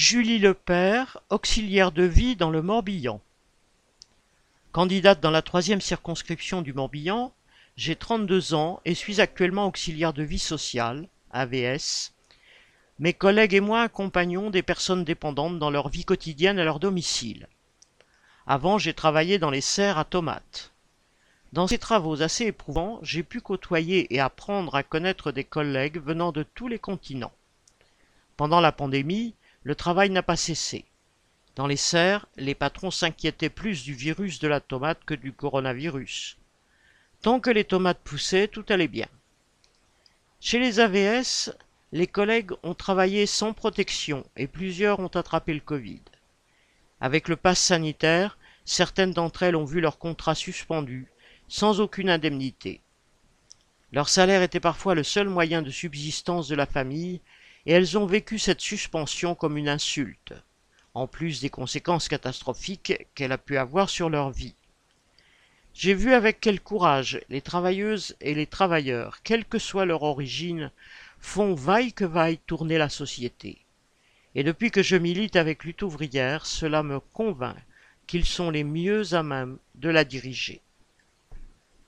Julie Lepère, auxiliaire de vie dans le Morbihan. Candidate dans la troisième circonscription du Morbihan, j'ai 32 ans et suis actuellement auxiliaire de vie sociale, AVS. Mes collègues et moi accompagnons des personnes dépendantes dans leur vie quotidienne à leur domicile. Avant, j'ai travaillé dans les serres à tomates. Dans ces travaux assez éprouvants, j'ai pu côtoyer et apprendre à connaître des collègues venant de tous les continents. Pendant la pandémie, le travail n'a pas cessé. Dans les serres, les patrons s'inquiétaient plus du virus de la tomate que du coronavirus. Tant que les tomates poussaient, tout allait bien. Chez les AVS, les collègues ont travaillé sans protection et plusieurs ont attrapé le Covid. Avec le pass sanitaire, certaines d'entre elles ont vu leur contrat suspendu, sans aucune indemnité. Leur salaire était parfois le seul moyen de subsistance de la famille et elles ont vécu cette suspension comme une insulte, en plus des conséquences catastrophiques qu'elle a pu avoir sur leur vie. J'ai vu avec quel courage les travailleuses et les travailleurs, quelle que soit leur origine, font vaille que vaille tourner la société. Et depuis que je milite avec lutte ouvrière, cela me convainc qu'ils sont les mieux à même de la diriger.